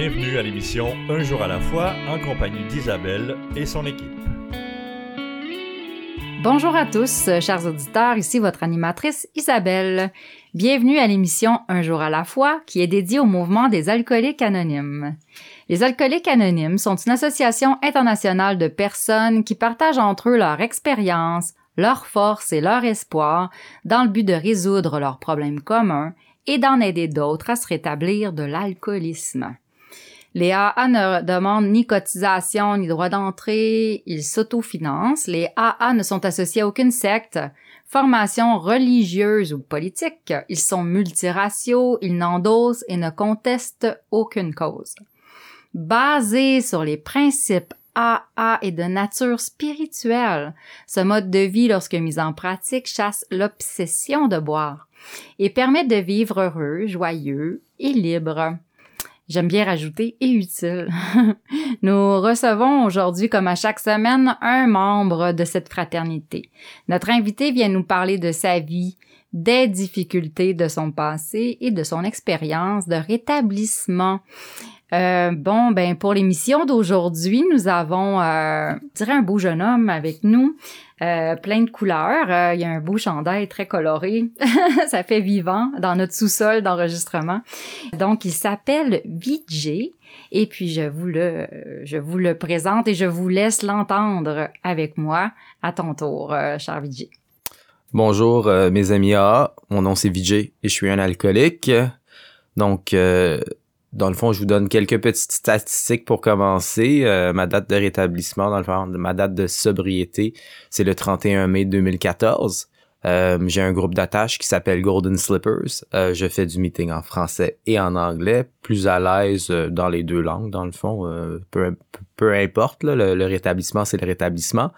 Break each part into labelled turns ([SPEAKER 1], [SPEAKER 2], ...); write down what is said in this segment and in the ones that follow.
[SPEAKER 1] Bienvenue à l'émission Un jour à la fois en compagnie d'Isabelle et son équipe.
[SPEAKER 2] Bonjour à tous, chers auditeurs, ici votre animatrice Isabelle. Bienvenue à l'émission Un jour à la fois qui est dédiée au mouvement des alcooliques anonymes. Les alcooliques anonymes sont une association internationale de personnes qui partagent entre eux leur expérience, leur force et leur espoir dans le but de résoudre leurs problèmes communs et d'en aider d'autres à se rétablir de l'alcoolisme. Les AA ne demandent ni cotisation ni droit d'entrée, ils s'autofinancent. Les AA ne sont associés à aucune secte, formation religieuse ou politique. Ils sont multiraciaux, ils n'endossent et ne contestent aucune cause. Basés sur les principes AA et de nature spirituelle, ce mode de vie, lorsque mis en pratique, chasse l'obsession de boire et permet de vivre heureux, joyeux et libre. J'aime bien rajouter et utile. Nous recevons aujourd'hui, comme à chaque semaine, un membre de cette fraternité. Notre invité vient nous parler de sa vie, des difficultés de son passé et de son expérience de rétablissement. Euh, bon, ben pour l'émission d'aujourd'hui, nous avons, euh, je dirais, un beau jeune homme avec nous, euh, plein de couleurs. Euh, il y a un beau chandail très coloré. Ça fait vivant dans notre sous-sol d'enregistrement. Donc, il s'appelle Vijay. Et puis, je vous le, je vous le présente et je vous laisse l'entendre avec moi à ton tour, euh, cher Vijay.
[SPEAKER 3] Bonjour, euh, mes amis AA. Mon nom, c'est Vijay et je suis un alcoolique. Donc, dans le fond, je vous donne quelques petites statistiques pour commencer. Euh, ma date de rétablissement, dans le fond, ma date de sobriété, c'est le 31 mai 2014. Euh, j'ai un groupe d'attache qui s'appelle Golden Slippers. Euh, je fais du meeting en français et en anglais, plus à l'aise dans les deux langues, dans le fond. Peu, peu, importe, le, rétablissement, c'est le rétablissement.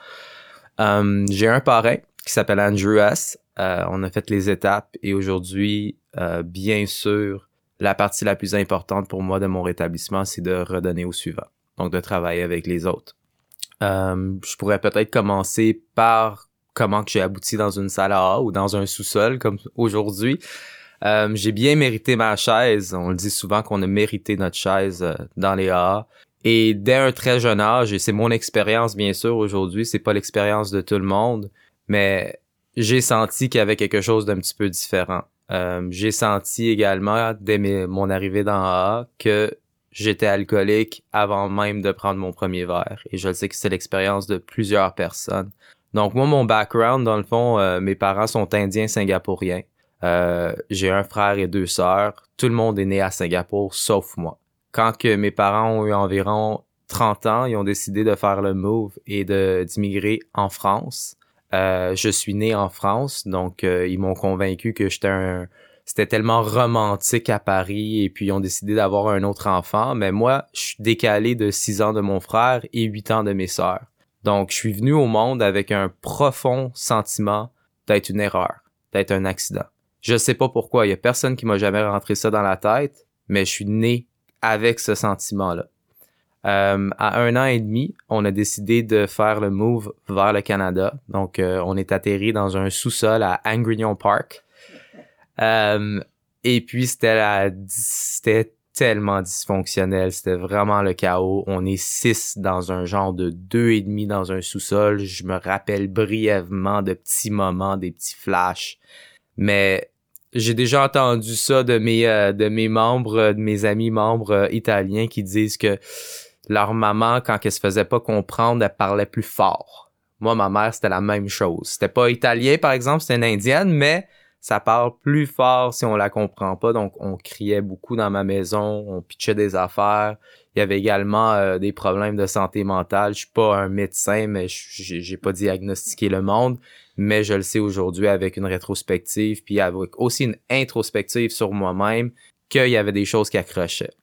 [SPEAKER 3] j'ai un parrain qui s'appelle Andrew S. on a fait les étapes et aujourd'hui, bien sûr, la partie la plus importante pour moi de mon rétablissement, c'est de redonner au suivant. Donc de travailler avec les autres. Euh, je pourrais peut-être commencer par comment j'ai abouti dans une salle à ou dans un sous-sol comme aujourd'hui. Euh, j'ai bien mérité ma chaise. On le dit souvent qu'on a mérité notre chaise euh, dans les AA. Et dès un très jeune âge, et c'est mon expérience bien sûr aujourd'hui, c'est pas l'expérience de tout le monde, mais j'ai senti qu'il y avait quelque chose d'un petit peu différent. Euh, j'ai senti également, dès mon arrivée dans AA, que j'étais alcoolique avant même de prendre mon premier verre. Et je le sais que c'est l'expérience de plusieurs personnes. Donc moi, mon background, dans le fond, euh, mes parents sont indiens singapouriens. Euh, j'ai un frère et deux sœurs. Tout le monde est né à Singapour, sauf moi. Quand que mes parents ont eu environ 30 ans, ils ont décidé de faire le move et d'immigrer en France. Euh, je suis né en France, donc euh, ils m'ont convaincu que j'étais un c'était tellement romantique à Paris et puis ils ont décidé d'avoir un autre enfant, mais moi, je suis décalé de 6 ans de mon frère et 8 ans de mes sœurs. Donc je suis venu au monde avec un profond sentiment d'être une erreur, d'être un accident. Je sais pas pourquoi, il y a personne qui m'a jamais rentré ça dans la tête, mais je suis né avec ce sentiment-là. Euh, à un an et demi, on a décidé de faire le move vers le Canada. Donc, euh, on est atterri dans un sous-sol à Angrignon Park. Euh, et puis, c'était c'était tellement dysfonctionnel. C'était vraiment le chaos. On est six dans un genre de deux et demi dans un sous-sol. Je me rappelle brièvement de petits moments, des petits flashs. Mais j'ai déjà entendu ça de mes de mes membres, de mes amis membres italiens qui disent que leur maman, quand elle se faisait pas comprendre, elle parlait plus fort. Moi, ma mère, c'était la même chose. C'était pas italien, par exemple, c'était une indienne, mais ça parle plus fort si on la comprend pas. Donc, on criait beaucoup dans ma maison, on pitchait des affaires. Il y avait également euh, des problèmes de santé mentale. Je suis pas un médecin, mais j'ai pas diagnostiqué le monde, mais je le sais aujourd'hui avec une rétrospective, puis avec aussi une introspective sur moi-même, qu'il y avait des choses qui accrochaient.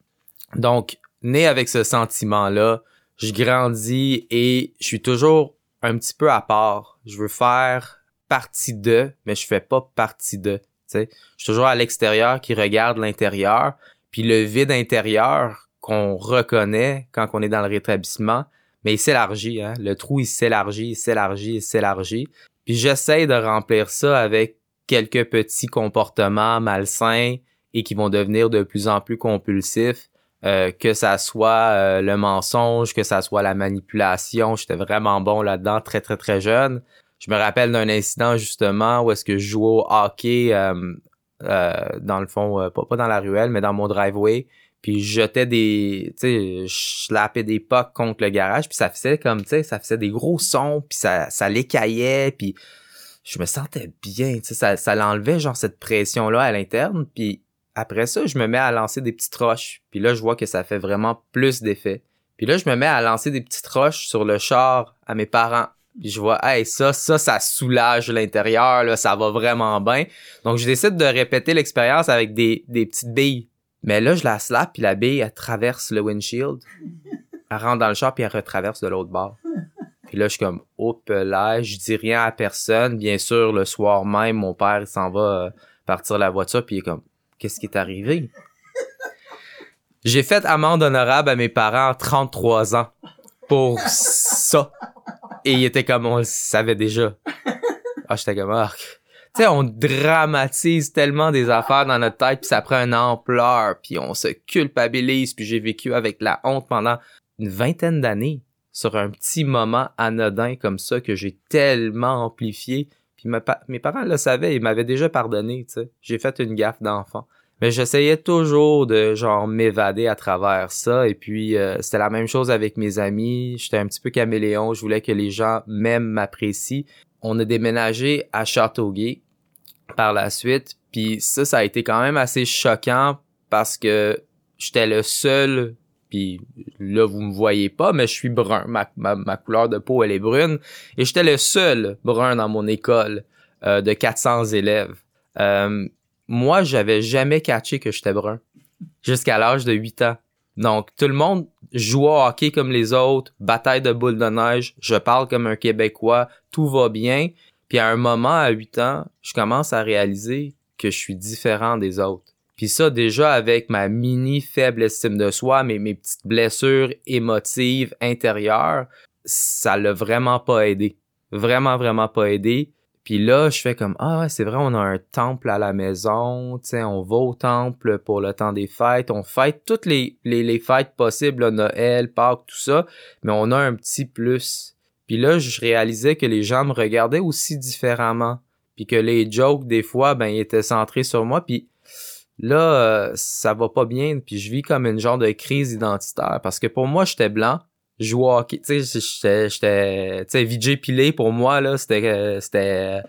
[SPEAKER 3] Donc, né avec ce sentiment-là. Je grandis et je suis toujours un petit peu à part. Je veux faire partie de, mais je fais pas partie de. sais. Je suis toujours à l'extérieur qui regarde l'intérieur. Puis le vide intérieur qu'on reconnaît quand on est dans le rétablissement, mais il s'élargit. Hein? Le trou, il s'élargit, il s'élargit, il s'élargit. Puis j'essaie de remplir ça avec quelques petits comportements malsains et qui vont devenir de plus en plus compulsifs Euh, que ça soit euh, le mensonge, que ça soit la manipulation, j'étais vraiment bon là-dedans, très très très jeune. Je me rappelle d'un incident justement où est-ce que je jouais au hockey euh, dans le fond, pas, pas dans la ruelle, mais dans mon driveway. Puis je jetais des, tu sais, je slappais des pucks contre le garage, puis ça faisait comme, tu sais, ça faisait des gros sons, puis ça, ça l'écaillait, puis je me sentais bien, tu sais, ça, ça l'enlevait genre cette pression-là à l'interne, puis après ça, je me mets à lancer des petites roches. Puis là, je vois que ça fait vraiment plus d'effet. Puis là, je me mets à lancer des petites roches sur le char à mes parents. Puis je vois, hey, ça, ça, ça soulage l'intérieur, là, ça va vraiment bien. Donc, je décide de répéter l'expérience avec des, des petites billes. Mais là, je la slap, puis la bille, elle traverse le windshield. Elle rentre dans le char, puis elle retraverse de l'autre bord. Puis là, je suis comme, hop là, je dis rien à personne. Bien sûr, le soir même, mon père, il s'en va euh, partir la voiture, puis il est comme, qu'est-ce qui est arrivé? J'ai fait amende honorable à mes parents 33 ans pour ça. Et il était comme, on le savait déjà. Ah, j'étais comme, ah. Tu sais, on dramatise tellement des affaires dans notre tête, puis ça prend une ampleur, puis on se culpabilise, puis j'ai vécu avec la honte pendant une vingtaine d'années sur un petit moment anodin comme ça que j'ai tellement amplifié puis mes parents le savaient, ils m'avaient déjà pardonné, tu sais. J'ai fait une gaffe d'enfant. Mais j'essayais toujours de genre m'évader à travers ça et puis euh, c'était la même chose avec mes amis, j'étais un petit peu caméléon, je voulais que les gens m'aiment, m'apprécient. On a déménagé à Châteauguay par la suite, puis ça ça a été quand même assez choquant parce que j'étais le seul puis là vous me voyez pas mais je suis brun. Ma, couleur de peau elle est brune. Et j'étais le seul brun dans mon école euh, de 400 élèves. Euh, moi j'avais jamais catché que j'étais brun jusqu'à l'âge de 8 ans. Donc tout le monde joue au hockey comme les autres bataille de boules de neige je parle comme un québécois tout va bien. Puis à un moment à 8 ans je commence à réaliser que je suis différent des autres puis ça, déjà avec ma mini faible estime de soi, mes, mes petites blessures émotives intérieures, ça l'a vraiment pas aidé. Vraiment, vraiment pas aidé. Puis là, je fais comme ah c'est vrai, on a un temple à la maison, tu on va au temple pour le temps des fêtes, on fête toutes les, les, les fêtes possibles, Noël, Pâques, tout ça, mais on a un petit plus. Puis là, je réalisais que les gens me regardaient aussi différemment, puis que les jokes des fois, ben, ils étaient centrés sur moi, puis Là, euh, ça va pas bien, puis je vis comme une genre de crise identitaire parce que pour moi, j'étais blanc, je vois tu sais, j'étais, j'étais, tu sais, pour moi là, c'était, euh, c'était,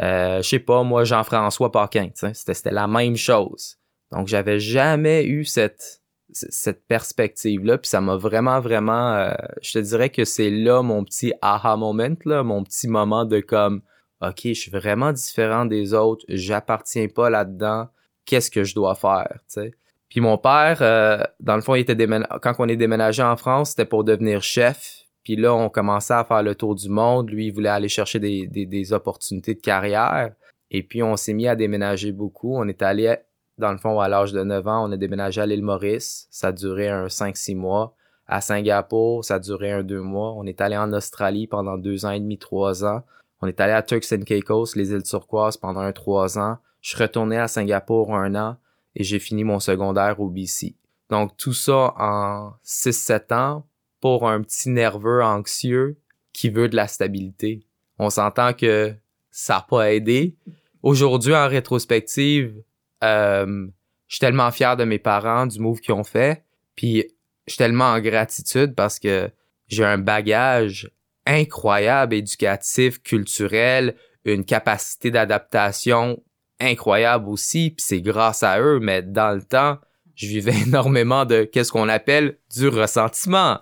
[SPEAKER 3] euh, je sais pas, moi Jean-François Paquin, tu c'était, c'était la même chose. Donc j'avais jamais eu cette, cette perspective là, puis ça m'a vraiment, vraiment, je te dirais que c'est là mon petit aha moment là, mon petit moment de comme, ok, je suis vraiment différent des autres, j'appartiens pas là-dedans qu'est-ce que je dois faire, tu sais. Puis mon père, euh, dans le fond, il était quand on est déménagé en France, c'était pour devenir chef. Puis là, on commençait à faire le tour du monde. Lui, il voulait aller chercher des, des, opportunités de carrière. Et puis, on s'est mis à déménager beaucoup. On est allé, dans le fond, à l'âge de 9 ans, on a déménagé à l'île Maurice. Ça a duré un 5-6 mois. À Singapour, ça a duré un 2 mois. On est allé en Australie pendant deux ans et demi, trois ans. On est allé à Turks and Caicos, les îles turquoises, pendant un 3 ans. Je retourné à Singapour un an et j'ai fini mon secondaire au BC. Donc tout ça en 6-7 ans pour un petit nerveux anxieux qui veut de la stabilité. On s'entend que ça n'a pas aidé. Aujourd'hui, en rétrospective, euh, je suis tellement fier de mes parents, du move qu'ils ont fait. Puis je suis tellement en gratitude parce que j'ai un bagage incroyable éducatif, culturel, une capacité d'adaptation incroyable aussi, puis c'est grâce à eux, mais dans le temps, je vivais énormément de qu'est-ce qu'on appelle du ressentiment.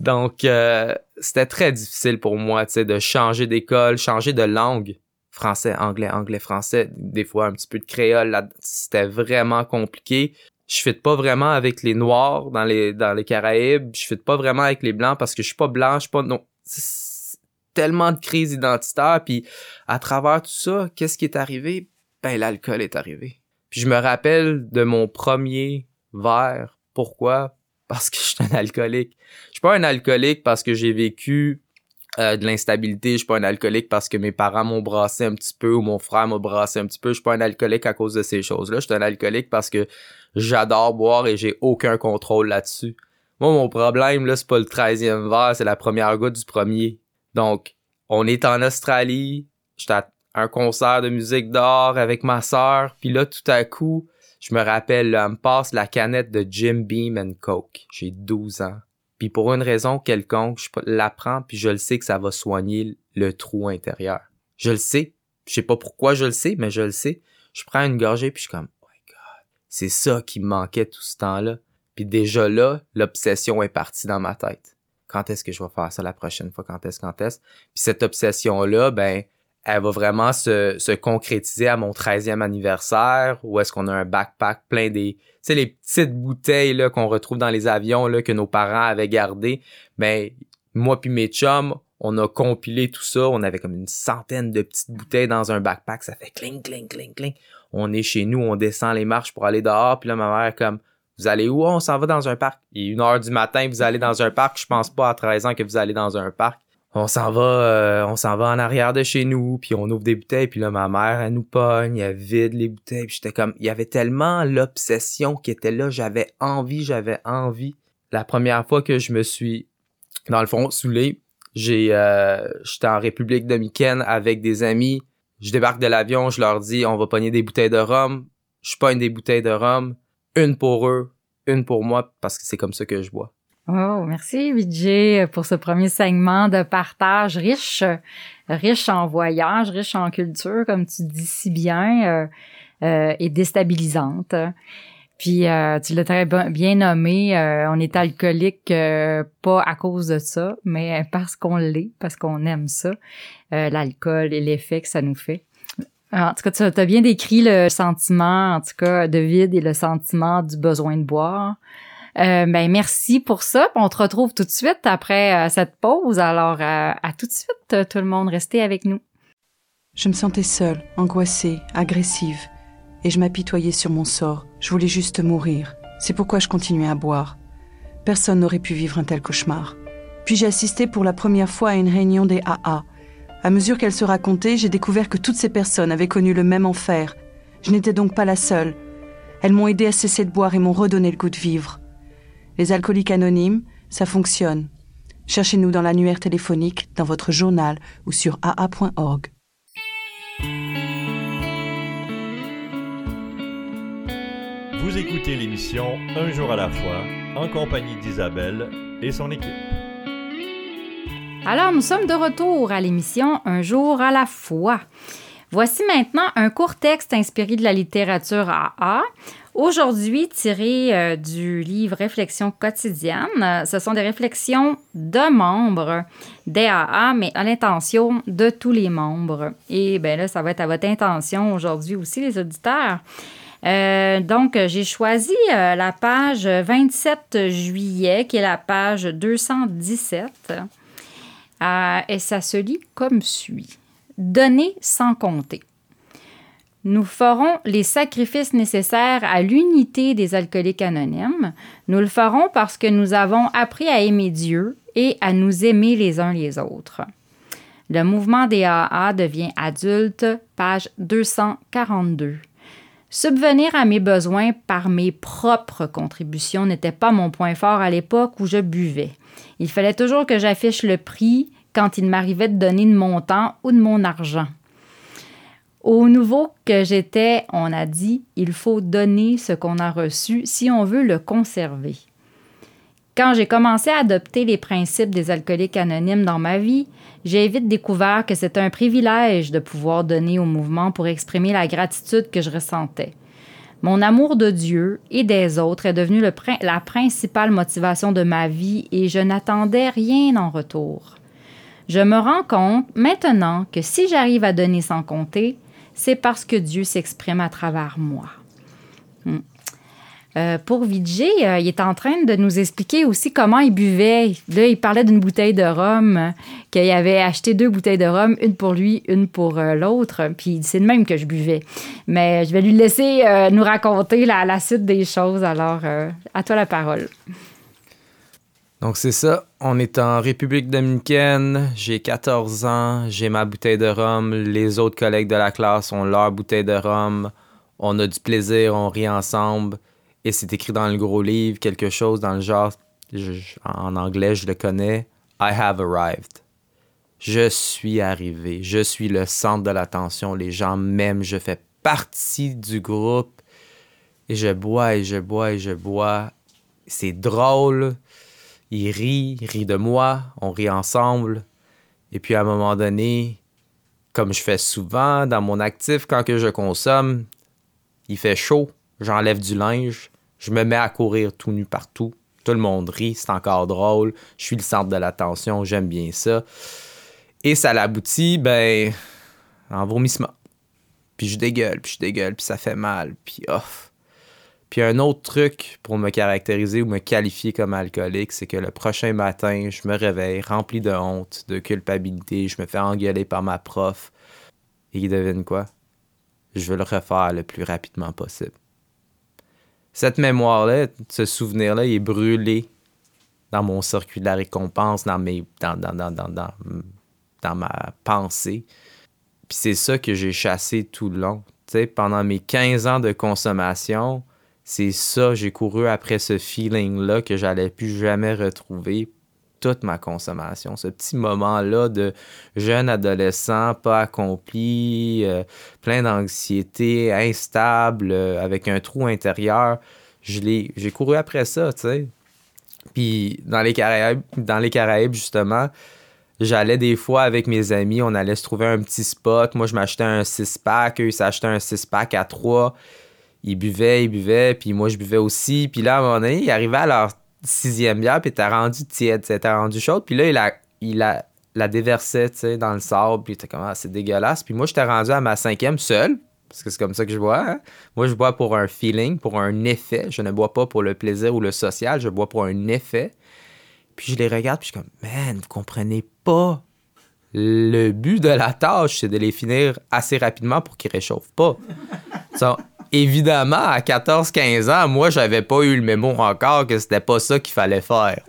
[SPEAKER 3] Donc, euh, c'était très difficile pour moi, tu sais, de changer d'école, changer de langue. Français, anglais, anglais, français, des fois un petit peu de créole, là, c'était vraiment compliqué. Je fit pas vraiment avec les Noirs dans les, dans les Caraïbes. Je fit pas vraiment avec les Blancs parce que je suis pas blanc, je suis pas, non. Tellement de crise identitaire, puis à travers tout ça, qu'est-ce qui est arrivé? Ben l'alcool est arrivé. Puis je me rappelle de mon premier verre. Pourquoi? Parce que je suis un alcoolique. Je suis pas un alcoolique parce que j'ai vécu euh, de l'instabilité, je suis pas un alcoolique parce que mes parents m'ont brassé un petit peu ou mon frère m'a brassé un petit peu. Je suis pas un alcoolique à cause de ces choses-là. Je suis un alcoolique parce que j'adore boire et j'ai aucun contrôle là-dessus. Moi, mon problème, là, c'est pas le 13e verre, c'est la première goutte du premier. Donc, on est en Australie, j'étais à un concert de musique d'or avec ma sœur, puis là, tout à coup, je me rappelle, là, elle me passe la canette de Jim Beam and Coke. J'ai 12 ans. Puis pour une raison quelconque, je la prends, puis je le sais que ça va soigner le trou intérieur. Je le sais. Je sais pas pourquoi je le sais, mais je le sais. Je prends une gorgée, puis je suis comme, oh my God, c'est ça qui me manquait tout ce temps-là. Puis déjà là, l'obsession est partie dans ma tête. Quand est-ce que je vais faire ça la prochaine fois? Quand est-ce, quand est-ce? Puis cette obsession-là, ben, elle va vraiment se, se concrétiser à mon 13e anniversaire, où est-ce qu'on a un backpack plein des, tu sais, les petites bouteilles, là, qu'on retrouve dans les avions, là, que nos parents avaient gardées. Ben, moi puis mes chums, on a compilé tout ça. On avait comme une centaine de petites bouteilles dans un backpack. Ça fait cling, cling, cling, cling. On est chez nous, on descend les marches pour aller dehors. Puis là, ma mère comme, vous allez où? On s'en va dans un parc. Il est une heure du matin, vous allez dans un parc. Je pense pas à 13 ans que vous allez dans un parc. On s'en va, euh, on s'en va en arrière de chez nous, puis on ouvre des bouteilles, puis là, ma mère, elle nous pogne, elle vide les bouteilles, puis j'étais comme, il y avait tellement l'obsession qui était là, j'avais envie, j'avais envie. La première fois que je me suis, dans le fond, saoulé, j'ai, euh, j'étais en République dominicaine avec des amis, je débarque de l'avion, je leur dis, on va pogner des bouteilles de rhum, je pogne des bouteilles de rhum, une pour eux, une pour moi, parce que c'est comme ça que je bois.
[SPEAKER 2] Oh, merci Vijay pour ce premier segment de partage riche, riche en voyage, riche en culture, comme tu dis si bien, euh, euh, et déstabilisante. Puis euh, tu l'as très bien nommé, on est alcoolique pas à cause de ça, mais parce qu'on l'est, parce qu'on aime ça, l'alcool et l'effet que ça nous fait. En tout cas, tu as bien décrit le sentiment, en tout cas, de vide et le sentiment du besoin de boire. Euh, ben merci pour ça. On te retrouve tout de suite après euh, cette pause. Alors euh, à tout de suite, tout le monde, restez avec nous.
[SPEAKER 4] Je me sentais seule, angoissée, agressive, et je m'apitoyais sur mon sort. Je voulais juste mourir. C'est pourquoi je continuais à boire. Personne n'aurait pu vivre un tel cauchemar. Puis j'ai assisté pour la première fois à une réunion des AA. À mesure qu'elle se racontait, j'ai découvert que toutes ces personnes avaient connu le même enfer. Je n'étais donc pas la seule. Elles m'ont aidé à cesser de boire et m'ont redonné le goût de vivre. Les alcooliques anonymes, ça fonctionne. Cherchez-nous dans l'annuaire téléphonique, dans votre journal ou sur aa.org.
[SPEAKER 1] Vous écoutez l'émission Un jour à la fois en compagnie d'Isabelle et son équipe.
[SPEAKER 2] Alors, nous sommes de retour à l'émission Un jour à la fois. Voici maintenant un court texte inspiré de la littérature AA Aujourd'hui, tiré euh, du livre Réflexions quotidiennes, ce sont des réflexions de membres d'AA, mais à l'intention de tous les membres. Et bien là, ça va être à votre intention aujourd'hui aussi, les auditeurs. Euh, donc, j'ai choisi euh, la page 27 juillet, qui est la page 217. et ça se lit comme suit. Donner sans compter. Nous ferons les sacrifices nécessaires à l'unité des alcooliques anonymes. Nous le ferons parce que nous avons appris à aimer Dieu et à nous aimer les uns les autres. Le mouvement des AA devient adulte, page 242. Subvenir à mes besoins par mes propres contributions n'était pas mon point fort à l'époque où je buvais. Il fallait toujours que j'affiche le prix quand il m'arrivait de donner de mon temps ou de mon argent. Au nouveau que j'étais, on a dit, il faut donner ce qu'on a reçu si on veut le conserver. Quand j'ai commencé à adopter les principes des alcooliques anonymes dans ma vie, j'ai vite découvert que c'était un privilège de pouvoir donner au mouvement pour exprimer la gratitude que je ressentais. Mon amour de Dieu et des autres est devenu la principale motivation de ma vie et je n'attendais rien en retour. Je me rends compte maintenant que si j'arrive à donner sans compter, c'est parce que Dieu s'exprime à travers moi. Hmm. Euh, pour Vijay, euh, il est en train de nous expliquer aussi comment il buvait. Là, il parlait d'une bouteille de rhum, euh, qu'il avait acheté deux bouteilles de rhum, une pour lui, une pour l'autre. Puis c'est le même que je buvais. Mais je vais lui laisser nous raconter la, suite des choses. Alors, à toi la parole.
[SPEAKER 3] Donc c'est ça, on est en République dominicaine, j'ai 14 ans, j'ai ma bouteille de rhum, les autres collègues de la classe ont leur bouteille de rhum, on a du plaisir, on rit ensemble, et c'est écrit dans le gros livre quelque chose dans le genre, en anglais je le connais, I have arrived. Je suis arrivé, je suis le centre de l'attention, les gens m'aiment, je fais partie du groupe, et je bois et je bois et je bois. C'est drôle, il rit, il rit de moi, on rit ensemble. Et puis à un moment donné, comme je fais souvent dans mon actif quand que je consomme, il fait chaud, j'enlève du linge, je me mets à courir tout nu partout. Tout le monde rit, c'est encore drôle, je suis le centre de l'attention, j'aime bien ça. Et ça l'aboutit, ben, en vomissement. Puis je dégueule, puis je dégueule, puis ça fait mal, puis off. Puis un autre truc pour me caractériser ou me qualifier comme alcoolique, c'est que le prochain matin, je me réveille rempli de honte, de culpabilité, je me fais engueuler par ma prof. Et devine quoi? Je veux le refaire le plus rapidement possible. Cette mémoire-là, ce souvenir-là, il est brûlé dans mon circuit de la récompense, dans, mes, dans, dans, dans, dans, ma pensée. Puis c'est ça que j'ai chassé tout le long. sais, pendant mes 15 ans de consommation, c'est ça, j'ai couru après ce feeling-là que j'allais plus jamais retrouver toute ma consommation. Ce petit moment-là de jeune adolescent, pas accompli, euh, plein d'anxiété, instable, euh, avec un trou intérieur. J'ai couru après ça, tu sais. Puis dans les Caraïbes, dans les Caraïbes justement, j'allais des fois avec mes amis, on allait se trouver un petit spot. Moi, je m'achetais un 6-pack, eux, ils s'achetaient un 6-pack à 3 ils buvaient, ils buvaient, puis moi je buvais aussi. Puis là, à un moment donné, il arrivait à leur sixième bière, puis t'as rendu tiède, t'as rendu chaude. Puis là, il, a, il a, la déversait, dans le sable, puis t'es comme, ah, c'est dégueulasse. Puis moi, j'étais rendu à ma cinquième seule, parce que c'est comme ça que je bois. Hein. Moi, je bois pour un feeling, pour un effet. Je ne bois pas pour le plaisir ou le social, je bois pour un effet. Puis je les regarde, puis je suis comme, man, vous comprenez pas. Le but de la tâche, c'est de les finir assez rapidement pour qu'ils réchauffent pas évidemment, à 14-15 ans, moi, j'avais pas eu le mémo encore que c'était pas ça qu'il fallait faire,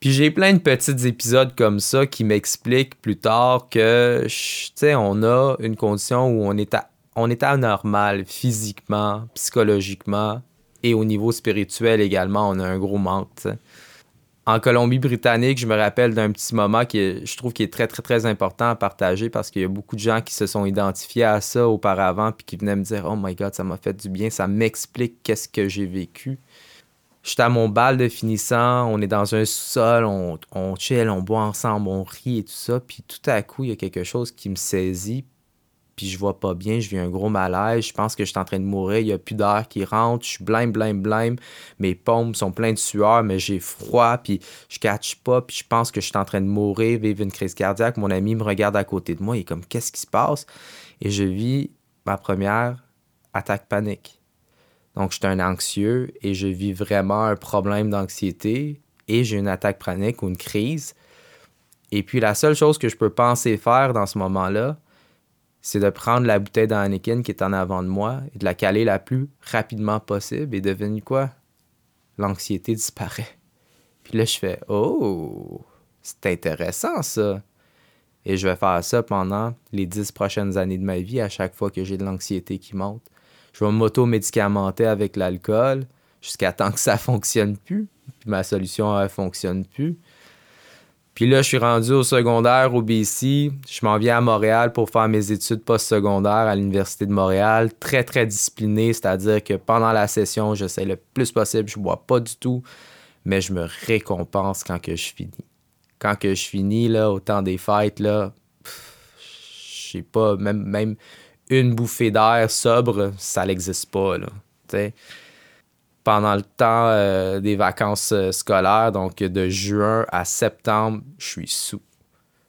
[SPEAKER 3] Puis j'ai plein de petits épisodes comme ça qui m'expliquent plus tard que, tu sais, on a une condition où on est, on est anormal physiquement, psychologiquement et au niveau spirituel également, on a un gros manque, en Colombie-Britannique, je me rappelle d'un petit moment qui je trouve qui est très, très, très important à partager parce qu'il y a beaucoup de gens qui se sont identifiés à ça auparavant puis qui venaient me dire Oh my God, ça m'a fait du bien, ça m'explique qu'est-ce que j'ai vécu. J'étais à mon bal de finissant, on est dans un sous-sol, on, on chill, on boit ensemble, on rit et tout ça. Puis tout à coup, il y a quelque chose qui me saisit puis je vois pas bien, je vis un gros malaise, je pense que je suis en train de mourir, il y a plus d'air qui rentre, je suis blême, blême, blême, mes paumes sont pleines de sueur, mais j'ai froid, puis je catch pas, puis je pense que je suis en train de mourir, vivre une crise cardiaque. Mon ami me regarde à côté de moi, il est comme qu'est-ce qui se passe? Et je vis ma première attaque panique. Donc je suis un anxieux et je vis vraiment un problème d'anxiété et j'ai une attaque panique ou une crise. Et puis la seule chose que je peux penser faire dans ce moment-là, c'est de prendre la bouteille d'Anakin qui est en avant de moi et de la caler la plus rapidement possible. Et devenu quoi? L'anxiété disparaît. Puis là, je fais Oh, c'est intéressant ça. Et je vais faire ça pendant les dix prochaines années de ma vie à chaque fois que j'ai de l'anxiété qui monte. Je vais m'auto-médicamenter avec l'alcool jusqu'à temps que ça fonctionne plus. Puis ma solution ne fonctionne plus. Puis là, je suis rendu au secondaire au BC. Je m'en viens à Montréal pour faire mes études postsecondaires à l'Université de Montréal. Très, très discipliné, c'est-à-dire que pendant la session, j'essaie le plus possible. Je bois pas du tout, mais je me récompense quand que je finis. Quand que je finis, là, au temps des fêtes, là, je sais pas, même, une bouffée d'air sobre, ça n'existe pas, là. Pendant le temps euh, des vacances euh, scolaires, donc de juin à septembre, je suis sous.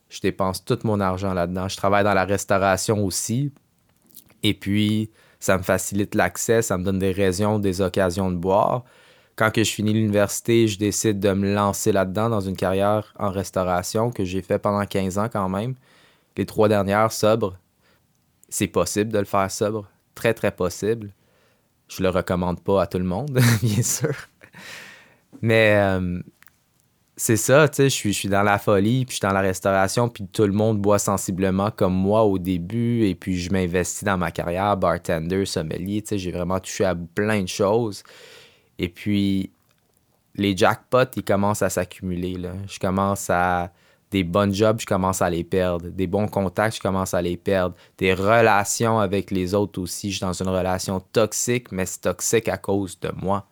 [SPEAKER 3] Je dépense tout mon argent là-dedans. Je travaille dans la restauration aussi. Et puis, ça me facilite l'accès, ça me donne des raisons, des occasions de boire. Quand que je finis l'université, je décide de me lancer là-dedans dans une carrière en restauration que j'ai fait pendant 15 ans quand même. Les trois dernières sobres. C'est possible de le faire sobre. Très, très possible. Je le recommande pas à tout le monde, bien sûr. Mais euh, c'est ça, tu sais, je suis, je suis dans la folie, puis je suis dans la restauration, puis tout le monde boit sensiblement comme moi au début, et puis je m'investis dans ma carrière, bartender, sommelier, tu sais, j'ai vraiment touché à plein de choses. Et puis, les jackpots, ils commencent à s'accumuler, là. Je commence à... Des bons jobs, je commence à les perdre. Des bons contacts, je commence à les perdre. Des relations avec les autres aussi. Je suis dans une relation toxique, mais c'est toxique à cause de moi,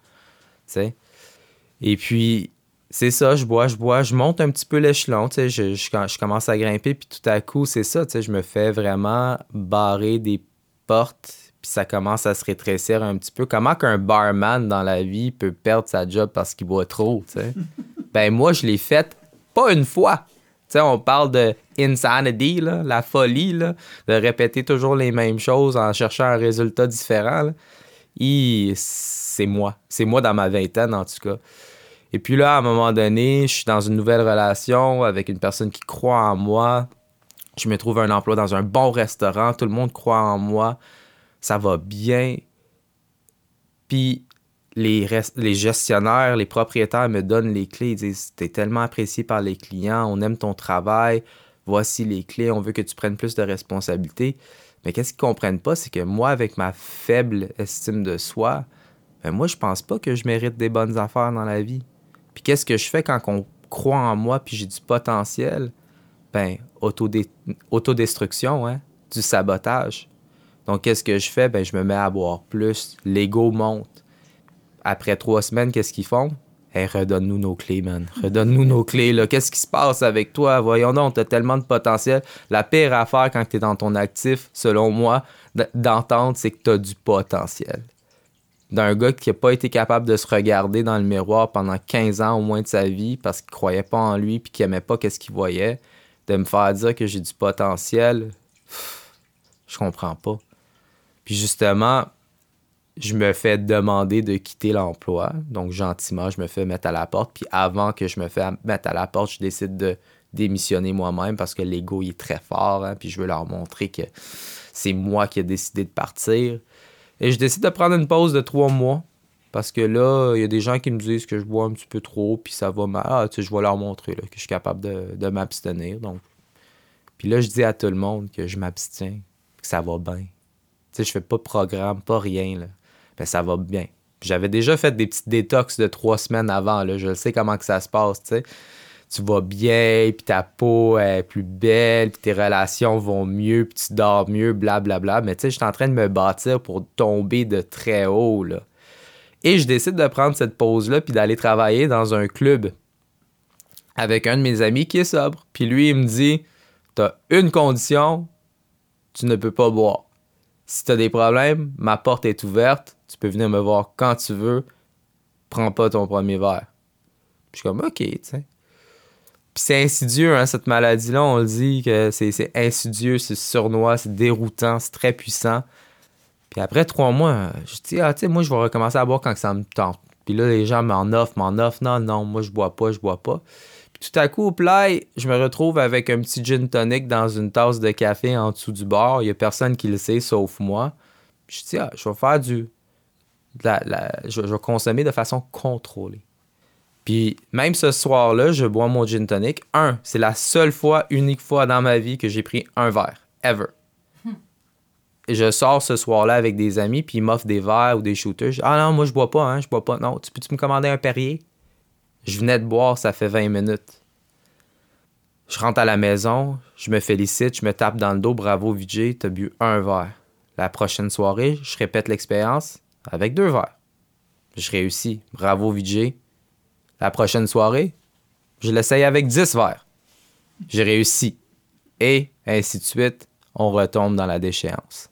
[SPEAKER 3] tu sais. Et puis, c'est ça, je bois, je bois, je monte un petit peu l'échelon, tu sais, je, je, je commence à grimper, puis tout à coup, c'est ça, tu sais, je me fais vraiment barrer des portes, puis ça commence à se rétrécir un petit peu. Comment qu'un barman dans la vie peut perdre sa job parce qu'il boit trop, tu sais? ben moi, je l'ai fait pas une fois. On parle de insanity, la folie, de répéter toujours les mêmes choses en cherchant un résultat différent. C'est moi. C'est moi dans ma vingtaine, en tout cas. Et puis là, à un moment donné, je suis dans une nouvelle relation avec une personne qui croit en moi. Je me trouve un emploi dans un bon restaurant. Tout le monde croit en moi. Ça va bien. Puis les, gestionnaires, les propriétaires me donnent les clés. Ils disent T'es tellement apprécié par les clients, on aime ton travail, voici les clés, on veut que tu prennes plus de responsabilités. Mais qu'est-ce qu'ils comprennent pas, c'est que moi, avec ma faible estime de soi, ben moi, je pense pas que je mérite des bonnes affaires dans la vie. Puis qu'est-ce que je fais quand on croit en moi puis j'ai du potentiel? Ben, autodestruction, hein? du sabotage. Donc, qu'est-ce que je fais? Ben, je me mets à boire plus. L'ego monte. Après trois semaines, qu'est-ce qu'ils font? Hey, redonne-nous nos clés, man. Redonne-nous nos clés, là. Qu'est-ce qui se passe avec toi? Voyons donc, t'as tellement de potentiel. La pire affaire quand t'es dans ton actif, selon moi, d'entendre, c'est que t'as du potentiel d'un gars qui n'a pas été capable de se regarder dans le miroir pendant 15 ans au moins de sa vie parce qu'il croyait pas en lui puis qu'il aimait pas qu'est-ce qu'il voyait, de me faire dire que j'ai du potentiel, je comprends pas. Puis justement, je me fais demander de quitter l'emploi. Donc gentiment, je me fais mettre à la porte. Puis avant que je me fais mettre à la porte, je décide de démissionner moi-même parce que l'ego est très fort. Hein, puis je veux leur montrer que c'est moi qui ai décidé de partir. Et je décide de prendre une pause de trois mois. Parce que là, il y a des gens qui me disent que je bois un petit peu trop, puis ça va mal. Ah, tu je vais leur montrer que je suis capable de, m'abstenir. Donc. Puis là, je dis à tout le monde que je m'abstiens, que ça va bien. Tu sais, je fais pas de programme, pas rien. Ben, ça va bien. J'avais déjà fait des petites détox de trois semaines avant. Là. Je sais comment que ça se passe, tu vas bien, puis ta peau est plus belle, puis tes relations vont mieux, puis tu dors mieux, blablabla. Bla, bla. Mais tu sais, je suis en train de me bâtir pour tomber de très haut. Et je décide de prendre cette pause-là, puis d'aller travailler dans un club avec un de mes amis qui est sobre. Puis lui, il me dit T'as une condition, tu ne peux pas boire. Si t'as des problèmes, ma porte est ouverte, tu peux venir me voir quand tu veux, prends pas ton premier verre. Je suis comme Ok, tu. Puis c'est insidieux, hein, cette maladie-là, on le dit que c'est insidieux, c'est surnois, c'est déroutant, c'est très puissant. Puis après trois mois, je dis, ah, tu sais, moi, je vais recommencer à boire quand ça me tente. Puis là, les gens m'en offrent, m'en offrent. Non, non, moi, je bois pas, je bois pas. Tout à coup, au play, je me retrouve avec un petit gin tonic dans une tasse de café en dessous du bar. Il y a personne qui le sait, sauf moi. Je dis, ah, je vais faire du. je vais consommer de façon contrôlée. Puis même ce soir-là, je bois mon gin tonic. Un, c'est la seule fois, unique fois dans ma vie que j'ai pris un verre. Ever. Et je sors ce soir-là avec des amis, puis ils m'offrent des verres ou des shooters. ah non, moi je bois pas, hein, je bois pas. Non, tu peux-tu me commander un Perrier? Je venais de boire, ça fait 20 minutes. Je rentre à la maison, je me félicite, je me tape dans le dos, bravo Vijay, t'as bu un verre. La prochaine soirée, je répète l'expérience avec deux verres. Je réussis. Bravo Vijay, la prochaine soirée, je l'essaye avec 10 verres. J'ai réussi. Et ainsi de suite, on retombe dans la déchéance.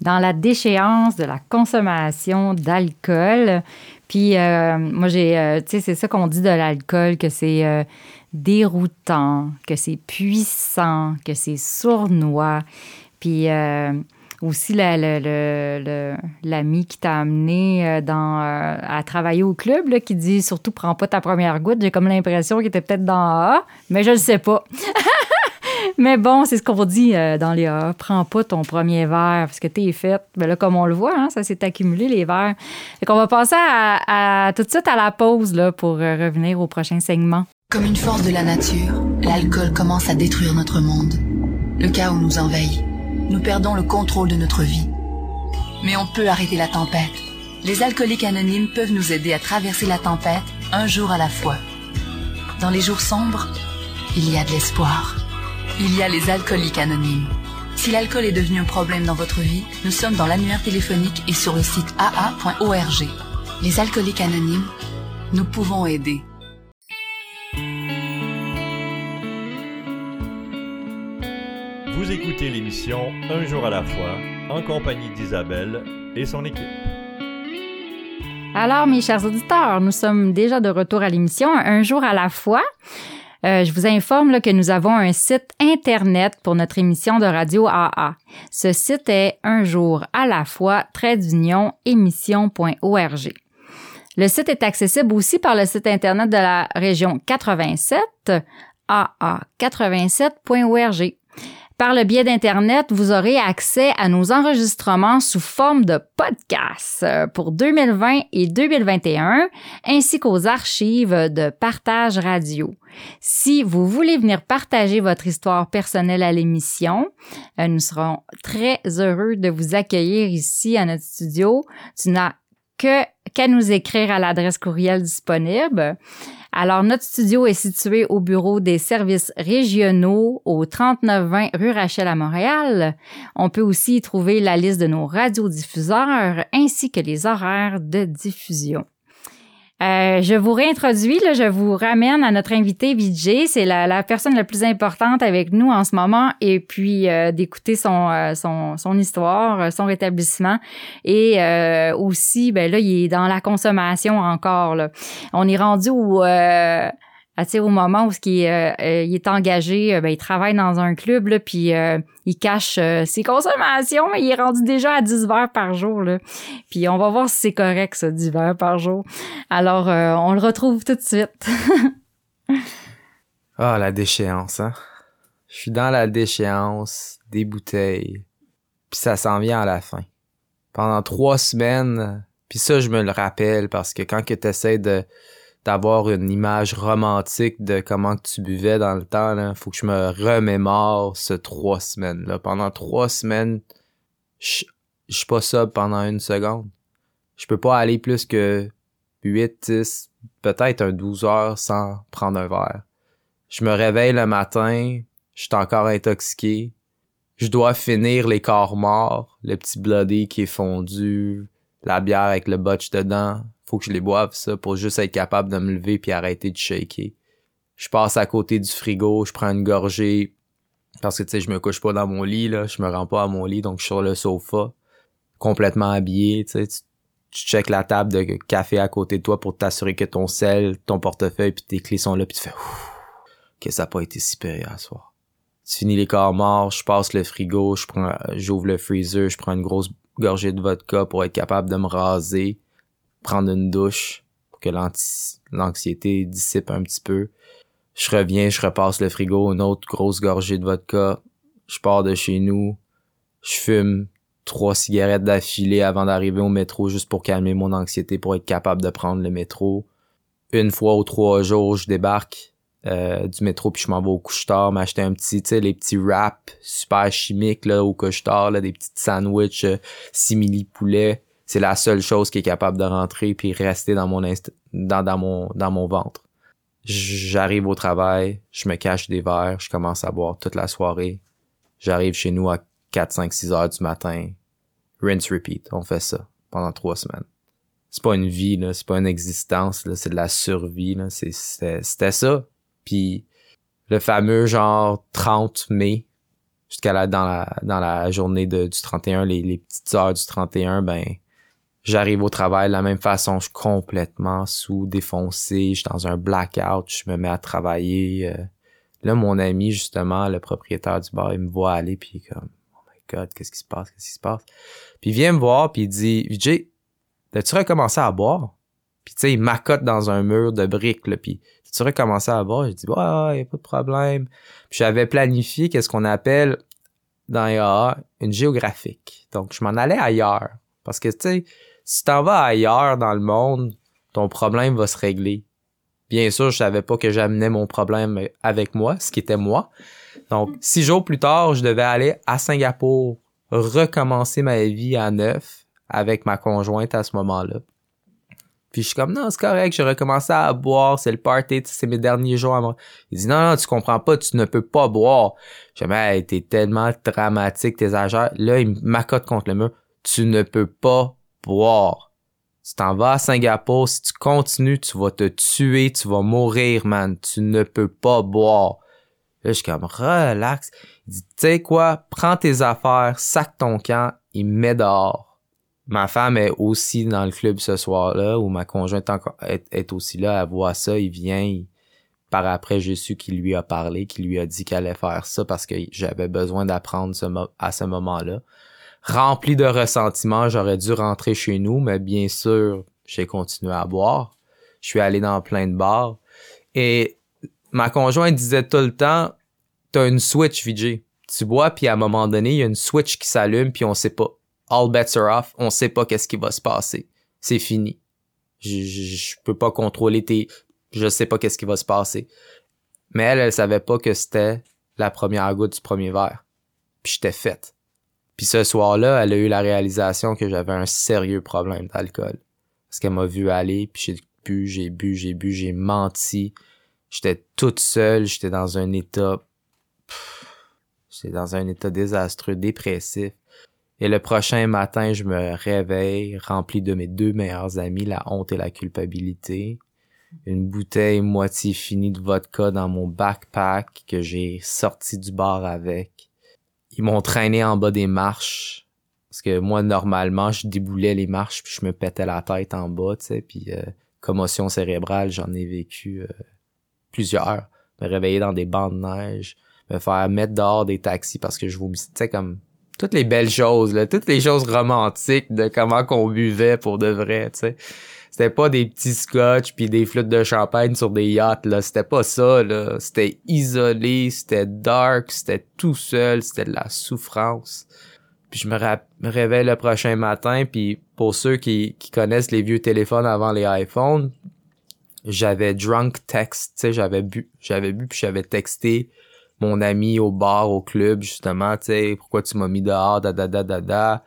[SPEAKER 2] Dans la déchéance de la consommation d'alcool. Puis euh, moi, j'ai, euh, tu sais, c'est ça qu'on dit de l'alcool, que c'est euh, déroutant, que c'est puissant, que c'est sournois. Puis aussi l'ami qui t'a amené euh, dans, euh, à travailler au club, qui dit surtout prends pas ta première goutte. J'ai comme l'impression qu'il était peut-être dans A, mais je ne sais pas. Mais bon, c'est ce qu'on dit euh, dans les A. Prends pas ton premier verre parce que t'es fait. Mais là, comme on le voit, hein, ça s'est accumulé les verres. Fait qu'on va passer à, tout de suite à la pause là, pour euh, revenir au prochain segment.
[SPEAKER 5] Comme une force de la nature, l'alcool commence à détruire notre monde. Le chaos nous envahit. Nous perdons le contrôle de notre vie. Mais on peut arrêter la tempête. Les alcooliques anonymes peuvent nous aider à traverser la tempête un jour à la fois. Dans les jours sombres, il y a de l'espoir. Il y a les alcooliques anonymes. Si l'alcool est devenu un problème dans votre vie, nous sommes dans l'annuaire téléphonique et sur le site aa.org. Les alcooliques anonymes, nous pouvons aider.
[SPEAKER 1] Vous écoutez l'émission Un jour à la fois en compagnie d'Isabelle et son équipe.
[SPEAKER 2] Alors, mes chers auditeurs, nous sommes déjà de retour à l'émission Un jour à la fois. Euh, je vous informe que nous avons un site Internet pour notre émission de radio AA. Ce site est un jour à la fois, trait d'union, émission.org. Le site est accessible aussi par le site Internet de la région 87, aa87.org. Par le biais d'Internet, vous aurez accès à nos enregistrements sous forme de podcast euh, pour 2020 et 2021, ainsi qu'aux archives de partage radio. Si vous voulez venir partager votre histoire personnelle à l'émission, euh, nous serons très heureux de vous accueillir ici à notre studio. Tu n'as que qu'à nous écrire à l'adresse courriel disponible. Alors, notre studio est situé au bureau des services régionaux au 3920 rue Rachel à Montréal. On peut aussi y trouver la liste de nos radiodiffuseurs ainsi que les horaires de diffusion. Euh, je vous réintroduis, là, je vous ramène à notre invité Vijay. C'est la, la, personne la plus importante avec nous en ce moment et puis euh, d'écouter son, euh, son, son histoire, son rétablissement et aussi, ben là, il est dans la consommation encore. Là. On est rendu où au moment où euh, euh, il est engagé, euh, ben, il travaille dans un club, là, puis il cache ses consommations, mais il est rendu déjà à 10 verres par jour. Là. Puis on va voir si c'est correct, ça, 10 verres par jour. Alors, on le retrouve tout de suite.
[SPEAKER 3] Ah, la déchéance, hein? Je suis dans la déchéance des bouteilles. Puis ça s'en vient à la fin. Pendant trois semaines, puis ça, je me le rappelle parce que quand que tu essaies de d'avoir une image romantique de comment tu buvais dans le temps, là, faut que je me remémore ce trois semaines. Pendant trois semaines, je suis pas ça pendant une seconde. Je peux pas aller plus que 8, 10, peut-être un 12 heures sans prendre un verre. Je me réveille le matin, je suis encore intoxiqué. Je dois finir les corps morts, le petit bloody qui est fondu, la bière avec le botch dedans, faut que je les boive ça pour juste être capable de me lever puis arrêter de shaker. Je passe à côté du frigo, je prends une gorgée parce que tu sais je me couche pas dans mon lit là, je me rends pas à mon lit donc je suis sur le sofa complètement habillé, tu sais tu, la table de café à côté de toi pour t'assurer que ton sel, ton portefeuille puis tes clés sont là puis tu fais ouf, que ça a pas été si pire à soir. Tu finis les corps morts, je passe le frigo, je prends j'ouvre le freezer, je prends une grosse gorgée de vodka pour être capable de me raser prendre une douche pour que l'anxiété dissipe un petit peu. Je reviens, je repasse le frigo, une autre grosse gorgée de vodka. Je pars de chez nous. Je fume trois cigarettes d'affilée avant d'arriver au métro juste pour calmer mon anxiété pour être capable de prendre le métro. Une fois ou trois jours, je débarque euh, du métro puis je m'en vais au couche-tard m'acheter un petit, tu sais, les petits wraps super chimiques là au couche-tard, là, des petits sandwichs euh, simili poulet c'est la seule chose qui est capable de rentrer puis rester dans mon dans, dans mon dans mon ventre. J'arrive au travail, je me cache des verres, je commence à boire toute la soirée. J'arrive chez nous à 4, 5, 6 heures du matin. Rinse repeat. On fait ça pendant trois semaines. C'est pas une vie, là, c'est pas une existence, là, c'est de la survie, là. C'était ça. Puis le fameux genre 30 mai, jusqu'à la, dans la, dans la journée de, du 31, les, les petites heures du 31, ben, J'arrive au travail de la même façon, je suis complètement sous, défoncé, je suis dans un blackout, je me mets à travailler. Euh. Là, mon ami, justement, le propriétaire du bar, il me voit aller, puis comme, oh my god, qu'est-ce qui se passe, qu'est-ce qui se passe? Puis il vient me voir, puis il dit, Vijay, as-tu recommencé à boire? Puis tu sais, il m'accote dans un mur de briques, là, puis tu recommencer à boire? J'ai dit, ouais, ouais, y a pas de problème. Puis j'avais planifié qu'est-ce qu'on appelle dans une géographique. Donc, je m'en allais ailleurs. Parce que, tu sais, si t'en vas ailleurs dans le monde, ton problème va se régler. Bien sûr, je savais pas que j'amenais mon problème avec moi, ce qui était moi. Donc, six jours plus tard, je devais aller à Singapour, recommencer ma vie à neuf avec ma conjointe à ce moment-là. Puis je suis comme, non, c'est correct, j'ai recommencé à boire, c'est le party, c'est mes derniers jours à moi. Il dit, non, non, tu comprends pas, tu ne peux pas boire. J'ai dit, hey, t'es tellement dramatique, tes agents. Là, il m'accote contre le mur. Tu ne peux pas boire. Tu t'en vas à Singapour, si tu continues, tu vas te tuer, tu vas mourir, man. Tu ne peux pas boire. Là, je suis comme, relax. Il dit, tu sais quoi, prends tes affaires, sac ton camp, il me met dehors ma femme est aussi dans le club ce soir-là, ou ma conjointe est, aussi là, elle voit ça, il vient, par après, j'ai su qu'il lui a parlé, qu'il lui a dit qu'elle allait faire ça parce que j'avais besoin d'apprendre à ce moment-là. Rempli de ressentiment, j'aurais dû rentrer chez nous, mais bien sûr, j'ai continué à boire. Je suis allé dans plein de bars. Et ma conjointe disait tout le temps, t'as une switch, VJ. Tu bois, puis à un moment donné, il y a une switch qui s'allume, puis on sait pas all bets are off, on sait pas qu'est-ce qui va se passer. C'est fini. Je, peux pas contrôler tes, je sais pas qu'est-ce qui va se passer. Mais elle, elle savait pas que c'était la première goutte du premier verre. Puis j'étais faite. Puis ce soir-là, elle a eu la réalisation que j'avais un sérieux problème d'alcool. Parce qu'elle m'a vu aller, puis j'ai bu, j'ai bu, j'ai bu, j'ai menti. J'étais toute seule, j'étais dans un état... J'étais dans un état désastreux, dépressif. Et le prochain matin, je me réveille rempli de mes deux meilleurs amis, la honte et la culpabilité. Une bouteille moitié finie de vodka dans mon backpack que j'ai sorti du bar avec. Ils m'ont traîné en bas des marches. Parce que moi, normalement, je déboulais les marches puis je me pétais la tête en bas, tu sais. Puis euh, commotion cérébrale, j'en ai vécu euh, plusieurs. Me réveiller dans des bancs de neige, me faire mettre dehors des taxis parce que je vomissais, tu sais, comme toutes les belles choses, là, toutes les choses romantiques de comment qu'on buvait pour de vrai, tu sais. C'était pas des petits scotch puis des flûtes de champagne sur des yachts, là. C'était pas ça, là. C'était isolé, c'était dark, c'était tout seul, c'était de la souffrance. Puis je me, réveille le prochain matin, puis pour ceux qui, qui connaissent les vieux téléphones avant les iPhones, j'avais drunk text, tu sais, j'avais bu, j'avais bu puis j'avais texté mon ami au bar, au club, justement, tu sais, pourquoi tu m'as mis dehors, da da da da da.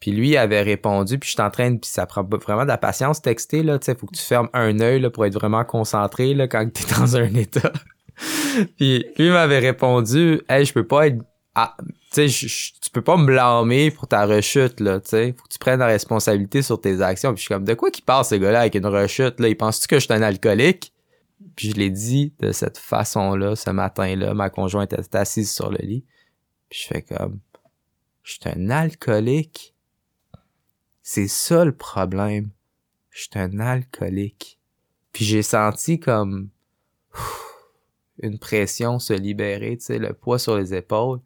[SPEAKER 3] Puis lui avait répondu, puis je suis en train puis ça prend vraiment de la patience texter là, tu sais, faut que tu fermes un œil là pour être vraiment concentré là quand t'es dans un état. puis lui m'avait répondu, hey, je peux pas être, ah, tu sais, tu peux pas me blâmer pour ta rechute là, tu sais, faut que tu prennes la responsabilité sur tes actions. Puis je suis comme, de quoi qu'il parle ce gars-là avec une rechute là, il pense-tu que je suis un alcoolique? Puis je l'ai dit de cette façon-là, ce matin-là. Ma conjointe était assise sur le lit. Puis je fais comme, je suis un alcoolique. C'est ça le problème. Je suis un alcoolique. Puis j'ai senti comme une pression se libérer, tu sais, le poids sur les épaules.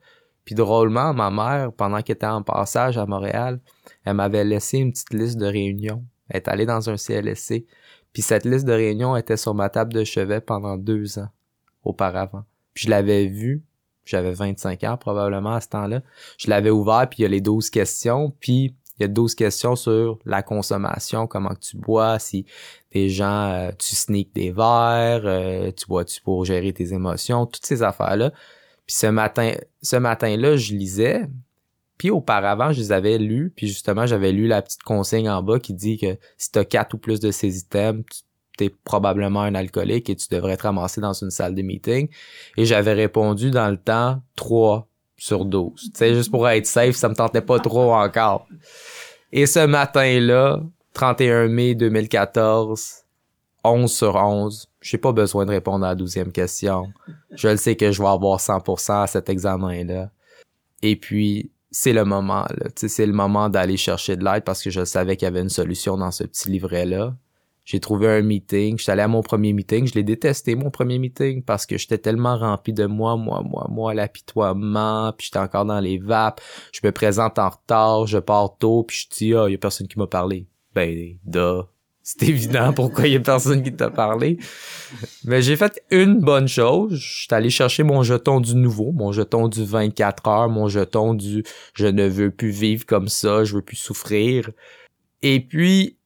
[SPEAKER 3] Puis drôlement, ma mère, pendant qu'elle était en passage à Montréal, elle m'avait laissé une petite liste de réunions. Elle est allée dans un CLSC. Puis cette liste de réunions était sur ma table de chevet pendant deux ans auparavant. Puis je l'avais vu, j'avais 25 ans probablement à ce temps-là. Je l'avais ouvert, puis il y a les 12 questions, puis il y a 12 questions sur la consommation, comment tu bois, si des gens, euh, tu sneaks des verres, euh, tu bois-tu pour gérer tes émotions, toutes ces affaires-là. Puis ce matin, ce matin-là, je lisais, puis auparavant, je les avais lus, puis justement, j'avais lu la petite consigne en bas qui dit que si tu as quatre ou plus de ces items, tu es probablement un alcoolique et tu devrais te ramasser dans une salle de meeting. Et j'avais répondu dans le temps 3 sur 12. Tu juste pour être safe, ça me tentait pas trop encore. Et ce matin-là, 31 mai 2014, 11 sur 11, j'ai pas besoin de répondre à la douzième question. Je le sais que je vais avoir 100% à cet examen-là. Et puis, c'est le moment, là. C'est le moment d'aller chercher de l'aide parce que je savais qu'il y avait une solution dans ce petit livret-là. J'ai trouvé un meeting. J'étais allé à mon premier meeting. Je l'ai détesté, mon premier meeting, parce que j'étais tellement rempli de moi, moi, moi, moi, l'apitoiement, puis j'étais encore dans les vapes. Je me présente en retard, je pars tôt, puis je dis, ah, oh, y a personne qui m'a parlé. Ben, da. C'est évident pourquoi il y a personne qui t'a parlé. Mais j'ai fait une bonne chose. Je allé chercher mon jeton du nouveau, mon jeton du 24 heures, mon jeton du je ne veux plus vivre comme ça, je veux plus souffrir. Et puis,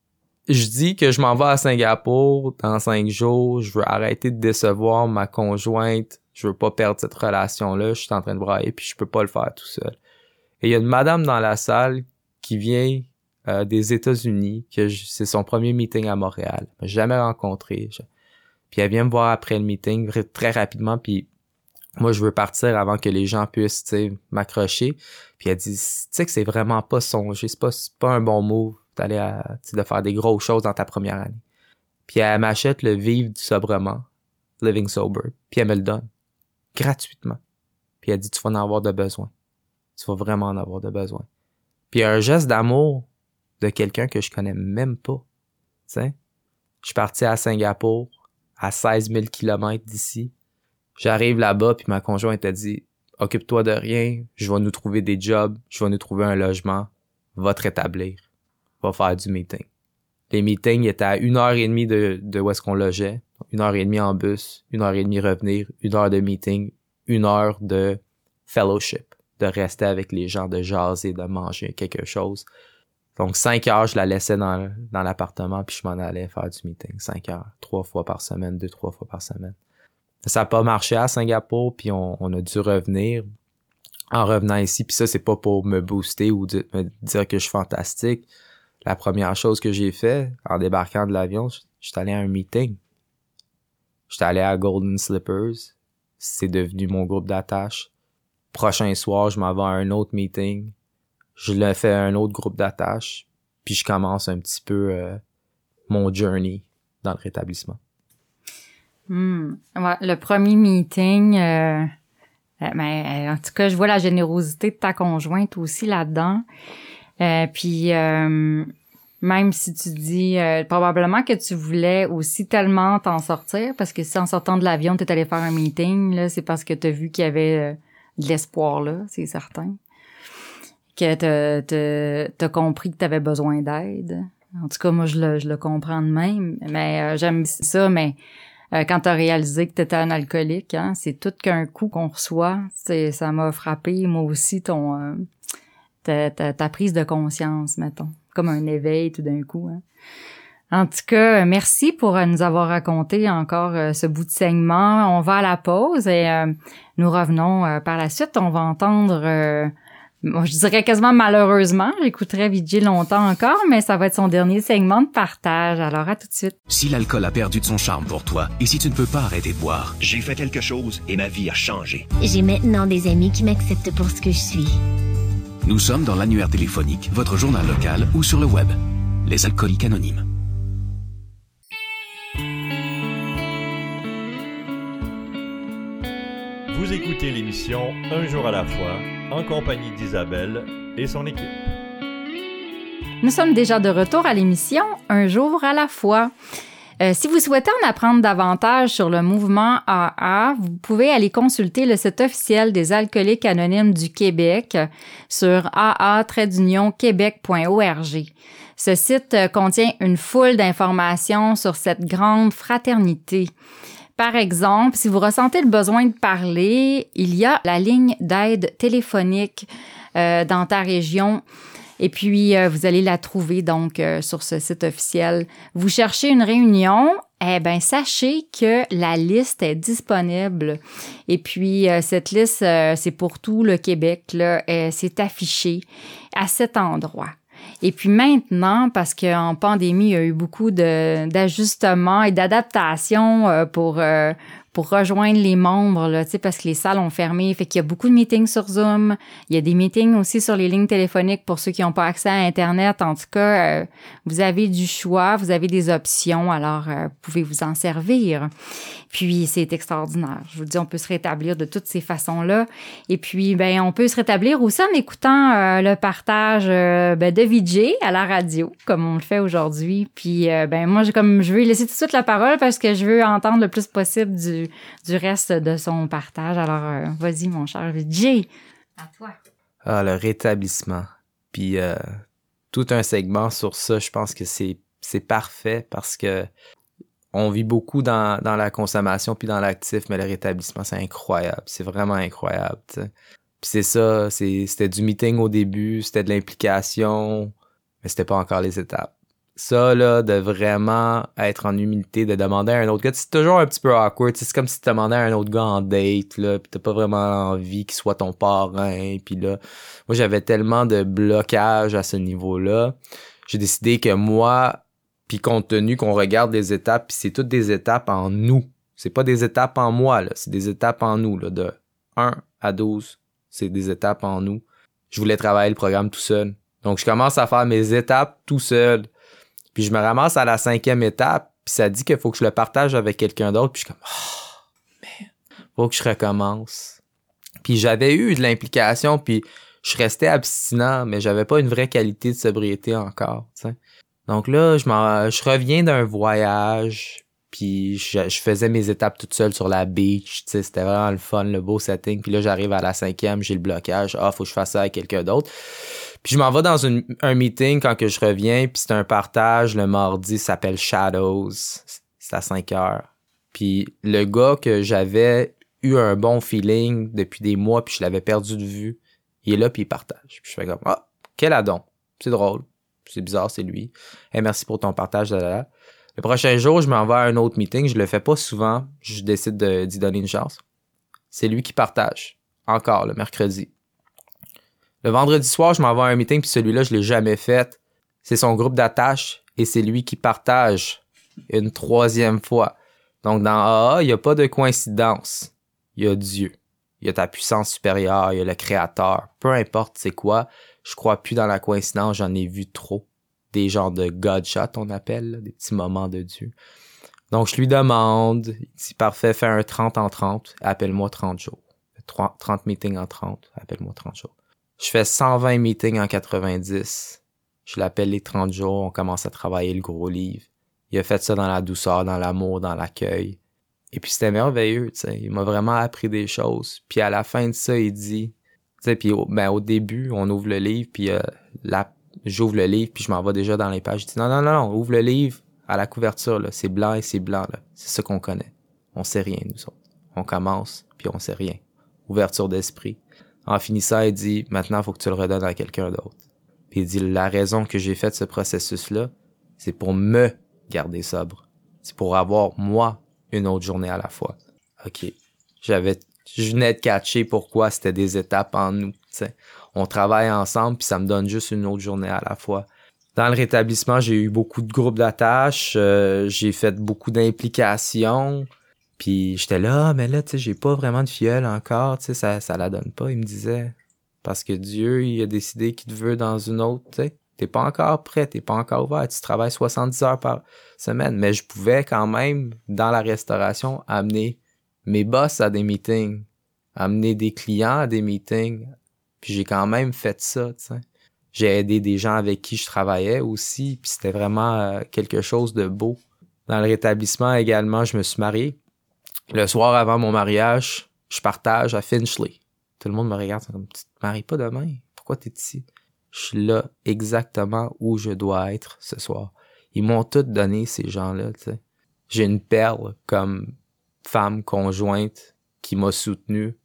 [SPEAKER 3] je dis que je m'en vais à Singapour dans cinq jours, je veux arrêter de décevoir ma conjointe, je veux pas perdre cette relation-là, je suis en train de brailler puis je peux pas le faire tout seul. Et il y a une madame dans la salle qui vient euh, des États-Unis, que c'est son premier meeting à Montréal. jamais rencontré. Puis elle vient me voir après le meeting très rapidement, puis moi je veux partir avant que les gens puissent m'accrocher. Puis elle dit, tu sais que c'est vraiment pas songer, c'est pas, pas un bon move d'aller de faire des grosses choses dans ta première année. Puis elle m'achète le Vivre du sobrement, Living Sober, puis elle me le donne gratuitement. Puis elle dit, tu vas en avoir de besoin. Tu vas vraiment en avoir de besoin. Puis un geste d'amour de quelqu'un que je connais même pas. sais. Je suis parti à Singapour, à 16 000 km d'ici. J'arrive là-bas, puis ma conjointe a dit Occupe-toi de rien, je vais nous trouver des jobs, je vais nous trouver un logement, va te rétablir, va faire du meeting. Les meetings étaient à une heure et demie de, de où est-ce qu'on logeait, une heure et demie en bus, une heure et demie revenir, une heure de meeting, une heure de fellowship, de rester avec les gens, de jaser, de manger quelque chose. Donc, cinq heures, je la laissais dans, l'appartement, puis je m'en allais faire du meeting. Cinq heures, trois fois par semaine, deux, trois fois par semaine. Ça n'a pas marché à Singapour, puis on, a dû revenir en revenant ici. Puis ça, c'est pas pour me booster ou me dire que je suis fantastique. La première chose que j'ai fait en débarquant de l'avion, j'étais allé à un meeting. J'étais allé à Golden Slippers. C'est devenu mon groupe d'attache. Prochain soir, je m'en vais à un autre meeting je le fais à un autre groupe d'attache, puis je commence un petit peu euh, mon journey dans le rétablissement.
[SPEAKER 2] Hmm. le premier meeting, euh, euh, ben, en tout cas, je vois la générosité de ta conjointe aussi là-dedans. puis même si tu dis probablement que tu voulais aussi tellement t'en sortir, parce que si en sortant de l'avion, tu es allé faire un meeting, là, c'est parce que tu as vu qu'il y avait de l'espoir là, c'est certain que t'as as compris que t'avais besoin d'aide. En tout cas, moi, je le, je le comprends de même. Mais euh, j'aime ça, mais euh, quand t'as réalisé que t'étais un alcoolique, hein, c'est tout qu'un coup qu'on reçoit. Ça m'a frappé, moi aussi, ton euh, ta, prise de conscience, mettons. Comme un éveil tout d'un coup. Hein. En tout cas, merci pour nous avoir raconté encore ce bout de segment. On va à la pause et nous revenons par la suite. On va entendre je dirais quasiment malheureusement, j'écouterai Vijay longtemps encore, mais ça va être son dernier segment de partage. Alors à tout de suite.
[SPEAKER 6] Si l'alcool a perdu de son charme pour toi et si tu ne peux pas arrêter de boire,
[SPEAKER 7] j'ai fait quelque chose et ma vie a changé.
[SPEAKER 8] J'ai maintenant des amis qui m'acceptent pour ce que je suis.
[SPEAKER 6] Nous sommes dans l'annuaire téléphonique, votre journal local ou sur le web. Les alcooliques anonymes.
[SPEAKER 1] Vous écoutez l'émission Un jour à la fois en compagnie d'Isabelle et son équipe.
[SPEAKER 2] Nous sommes déjà de retour à l'émission Un jour à la fois. Euh, si vous souhaitez en apprendre davantage sur le mouvement AA, vous pouvez aller consulter le site officiel des alcooliques anonymes du Québec sur aa-québec.org. Ce site euh, contient une foule d'informations sur cette grande fraternité. Par exemple, si vous ressentez le besoin de parler, il y a la ligne d'aide téléphonique euh, dans ta région. Et puis, euh, vous allez la trouver donc euh, sur ce site officiel. Vous cherchez une réunion, eh bien, sachez que la liste est disponible. Et puis, cette liste, c'est pour tout le Québec, là, c'est affiché à cet endroit. Et puis maintenant, parce qu'en pandémie, il y a eu beaucoup d'ajustements et d'adaptations euh, pour euh, pour rejoindre les membres, là, parce que les salles ont fermé. Fait qu'il y a beaucoup de meetings sur Zoom. Il y a des meetings aussi sur les lignes téléphoniques pour ceux qui n'ont pas accès à Internet. En tout cas, euh, vous avez du choix, vous avez des options, alors vous pouvez vous en servir. Puis c'est extraordinaire. Je vous dis, on peut se rétablir de toutes ces façons-là. Et puis, ben, on peut se rétablir aussi en écoutant euh, le partage euh, ben, de VJ à la radio, comme on le fait aujourd'hui. Puis, euh, ben, moi, comme je veux laisser tout de suite la parole parce que je veux entendre le plus possible du, du reste de son partage. Alors, vas-y, mon cher VJ. À toi.
[SPEAKER 3] Ah, le rétablissement. Puis, tout un segment sur ça, je pense que c'est parfait parce que on vit beaucoup dans, la consommation puis dans l'actif, mais le rétablissement, c'est incroyable. C'est vraiment incroyable. Puis c'est ça, c'était du meeting au début, c'était de l'implication, mais c'était pas encore les étapes. Ça, là, de vraiment être en humilité, de demander à un autre gars, c'est toujours un petit peu awkward. C'est comme si tu demandais à un autre gars en date, là, pis t'as pas vraiment envie qu'il soit ton parrain. Puis là, moi, j'avais tellement de blocage à ce niveau-là. J'ai décidé que moi, puis compte tenu qu'on regarde des étapes, puis c'est toutes des étapes en nous. C'est pas des étapes en moi, là. C'est des étapes en nous, là. De 1 à 12, c'est des étapes en nous. Je voulais travailler le programme tout seul. Donc, je commence à faire mes étapes tout seul. Puis je me ramasse à la cinquième étape, puis ça dit qu'il faut que je le partage avec quelqu'un d'autre. Puis je suis comme, oh, man, faut que je recommence. Puis j'avais eu de l'implication, puis je restais abstinent, mais j'avais pas une vraie qualité de sobriété encore, tu sais. Donc là, je, je reviens d'un voyage, puis je, faisais mes étapes toute seule sur la beach, tu sais, c'était vraiment le fun, le beau setting. Puis là, j'arrive à la cinquième, j'ai le blocage, ah, faut que je fasse ça avec quelqu'un d'autre. Puis je m'en vais dans un meeting quand que je reviens, puis c'est un partage le mardi, s'appelle Shadows, c'est à 5 heures. Puis le gars que j'avais eu un bon feeling depuis des mois, puis je l'avais perdu de vue, il est là, puis il partage. Puis je fais comme, ah, quel adon, c'est drôle, c'est bizarre, c'est lui. Hey, merci pour ton partage, là, là. Le prochain jour, je m'en vais à un autre meeting. Je le fais pas souvent. Je décide de- d'y donner une chance. C'est lui qui partage. Encore le mercredi. Le vendredi soir, je m'en vais à un meeting, puis celui-là, je l'ai jamais fait. C'est son groupe d'attache et c'est lui qui partage une troisième fois. Donc, dans AA, il n'y a pas de coïncidence. Il y a Dieu. Il y a ta puissance supérieure, il y a le créateur. Peu importe c'est quoi, je crois plus dans la coïncidence, j'en ai vu trop. Des genres de God shot, on appelle, des petits moments de Dieu. Donc, je lui demande, il dit, parfait, fais un 30 en 30, appelle-moi 30 jours. 30 30 meetings en 30, appelle-moi 30 jours. Je fais 120 meetings en 90. Je l'appelle les 30 jours, on commence à travailler le gros livre. Il a fait ça dans la douceur, dans l'amour, dans l'accueil. Et puis c'était merveilleux, tu sais. Il m'a vraiment appris des choses. Puis à la fin de ça, il dit, tu sais, puis au, ben, au début, on ouvre le livre, puis euh, la, j'ouvre le livre, puis je m'en vais déjà dans les pages. Je dis, non, non, non, non, ouvre le livre à la couverture, là. C'est blanc et c'est blanc, là. C'est ça qu'on connaît. On sait rien, nous autres. On commence, puis on sait rien. Ouverture d'esprit. En finissant, il dit, maintenant, faut que tu le redonnes à quelqu'un d'autre. Puis il dit, la raison que j'ai fait ce processus-là, c'est pour me garder sobre. C'est pour avoir, moi, une autre journée à la fois. OK. J'avais, je venais de catcher pourquoi c'était des étapes en nous. On travaille ensemble, puis ça me donne juste une autre journée à la fois. Dans le rétablissement, j'ai eu beaucoup de groupes d'attaches, euh, j'ai fait beaucoup d'implications, puis j'étais là, Ah, mais là, tu sais, j'ai pas vraiment de fiole encore, tu sais, ça, ça la donne pas, il me disait. Parce que Dieu, il a décidé qu'il te veut dans une autre, tu sais. T'es pas encore prêt, t'es pas encore ouvert, tu travailles 70 heures par semaine. Mais je pouvais quand même, dans la restauration, amener mes boss à des meetings, amener des clients à des meetings. Puis j'ai quand même fait ça, tu sais. J'ai aidé des gens avec qui je travaillais aussi, puis c'était vraiment euh, quelque chose de beau. Dans le rétablissement également, je me suis marié. Le soir avant mon mariage, je partage à Finchley. Tout le monde me regarde, comme, tu te maries pas demain? Pourquoi t'es ici? Je suis là exactement où je dois être ce soir. Ils m'ont tout donné, ces gens-là, tu sais. J'ai une perle comme femme conjointe qui m'a soutenu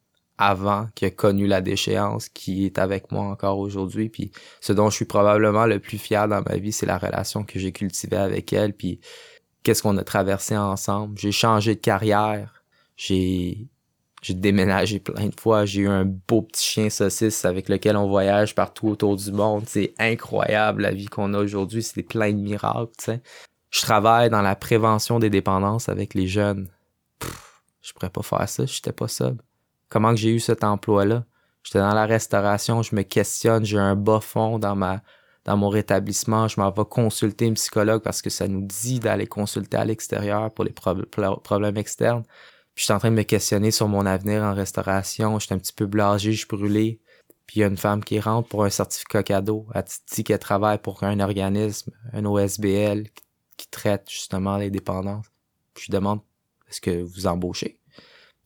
[SPEAKER 3] avant, qui a connu la déchéance, qui est avec moi encore aujourd'hui. Puis ce dont je suis probablement le plus fier dans ma vie, c'est la relation que j'ai cultivée avec elle. Puis qu'est-ce qu'on a traversé ensemble? J'ai changé de carrière. J'ai déménagé plein de fois. J'ai eu un beau petit chien saucisse avec lequel on voyage partout autour du monde. C'est incroyable la vie qu'on a aujourd'hui. C'est plein de miracles, tu sais. Je travaille dans la prévention des dépendances avec les jeunes. Pff, je pourrais pas faire ça, j'étais pas sobre. Comment que j'ai eu cet emploi-là? J'étais dans la restauration, je me questionne, j'ai un bas fond dans ma dans mon rétablissement, je m'en vais consulter un psychologue parce que ça nous dit d'aller consulter à l'extérieur pour les prob- pro- problèmes externes. Puis j'étais en train de me questionner sur mon avenir en restauration. J'étais un petit peu blasé, je brûlé. Puis il y a une femme qui rentre pour un certificat cadeau. Elle dit qu'elle travaille pour un organisme, un OSBL, qui, traite justement les dépendances. Puis je demande, est-ce que vous embauchez?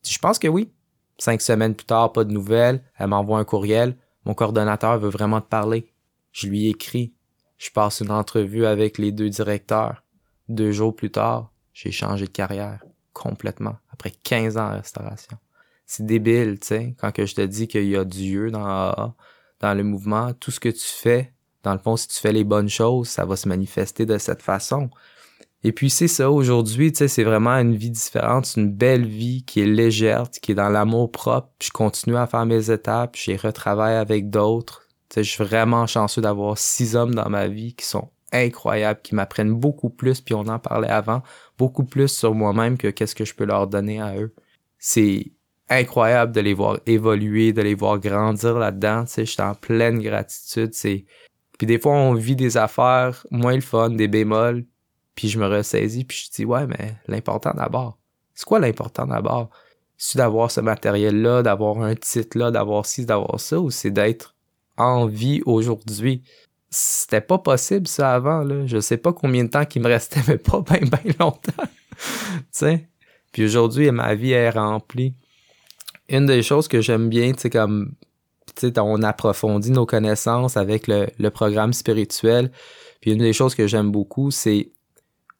[SPEAKER 3] Je pense que oui. Cinq semaines plus tard, pas de nouvelles. Elle m'envoie un courriel. Mon coordonnateur veut vraiment te parler. Je lui écris. Je passe une entrevue avec les deux directeurs. Deux jours plus tard, j'ai changé de carrière complètement après 15 ans en restauration. C'est débile, tu sais, quand que je te dis qu'il y a Dieu dans dans le mouvement, tout ce que tu fais, dans le fond, si tu fais les bonnes choses, ça va se manifester de cette façon. Et puis c'est ça, aujourd'hui, tu sais, c'est vraiment une vie différente, une belle vie qui est légère, qui est dans l'amour propre. je continue à faire mes étapes, j'ai retravaille avec d'autres. Tu sais, je suis vraiment chanceux d'avoir six hommes dans ma vie qui sont incroyables, qui m'apprennent beaucoup plus, puis on en parlait avant, beaucoup plus sur moi-même que qu'est-ce que je peux leur donner à eux. C'est incroyable de les voir évoluer, de les voir grandir là-dedans, tu sais, je suis en pleine gratitude, c'est... Puis des fois, on vit des affaires moins le fun, des bémols, puis je me ressaisis, puis je dis, ouais, mais l'important d'abord. C'est quoi l'important d'abord? C'est d'avoir ce matériel-là, d'avoir un titre-là, d'avoir ci, d'avoir ça, ou c'est d'être en vie aujourd'hui? C'était pas possible, ça, avant, là. Je sais pas combien de temps qu'il me restait, mais pas bien, bien longtemps. tu sais? Puis aujourd'hui, ma vie est remplie. Une des choses que j'aime bien, tu sais, comme, on approfondit nos connaissances avec le, le programme spirituel. Puis une des choses que j'aime beaucoup, c'est